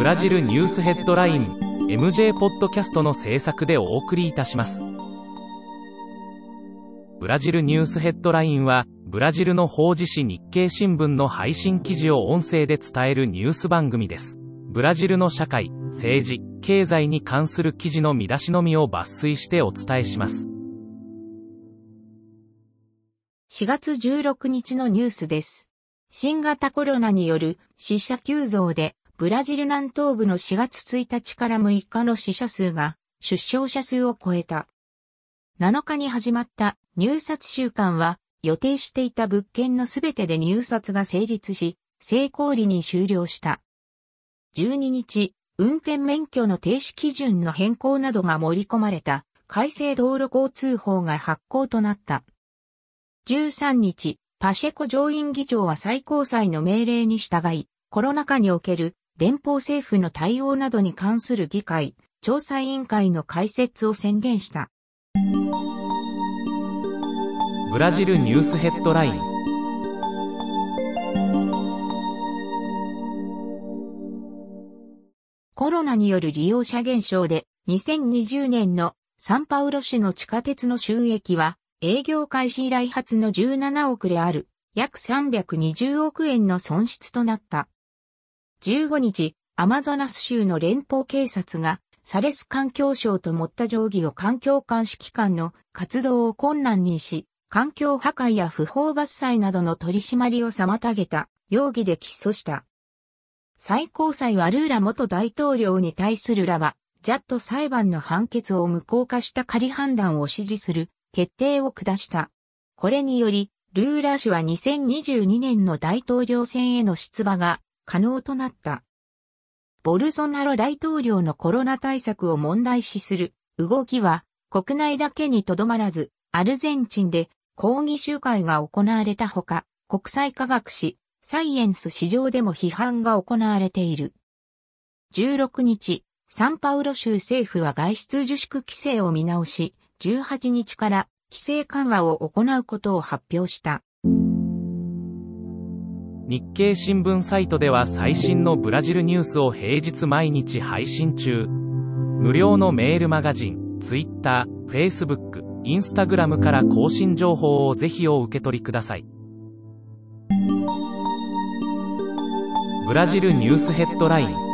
ブラジルニュースヘッドライン MJ ポッドキャストの制作でお送りいたします。ブラジルニュースヘッドラインは、ブラジルの法事紙日経新聞の配信記事を音声で伝えるニュース番組です。ブラジルの社会、政治、経済に関する記事の見出しのみを抜粋してお伝えします。4月16日のニュースです。新型コロナによる死者急増でブラジル南東部の4月1日から6日の死者数が出生者数を超えた。7日に始まった入札週間は予定していた物件のすべてで入札が成立し、成功裏に終了した。12日、運転免許の停止基準の変更などが盛り込まれた改正道路交通法が発行となった。13日、パシェコ上院議長は最高裁の命令に従い、コロナ禍における連邦政府の対応などに関する議会、調査委員会の開設を宣言した。ブラジルニュースヘッドラインコロナによる利用者減少で2020年のサンパウロ市の地下鉄の収益は営業開始以来初の17億である約320億円の損失となった。15日、アマゾナス州の連邦警察が、サレス環境省と持った定規を環境監視機関の活動を困難にし、環境破壊や不法伐採などの取り締まりを妨げた容疑で起訴した。最高裁はルーラ元大統領に対するラバ、ジャット裁判の判決を無効化した仮判断を支持する決定を下した。これにより、ルーラ氏は2022年の大統領選への出馬が可能となった。ボルソナロ大統領のコロナ対策を問題視する動きは国内だけにとどまらず、アルゼンチンで抗議集会が行われたほか、国際科学誌サイエンス市場でも批判が行われている。16日、サンパウロ州政府は外出自粛規制を見直し、18日から規制緩和を行うことを発表した。日経新聞サイトでは最新のブラジルニュースを平日毎日配信中。無料のメールマガジン、Twitter、Facebook、Instagram から更新情報をぜひお受け取りください。ブラジルニュースヘッドライン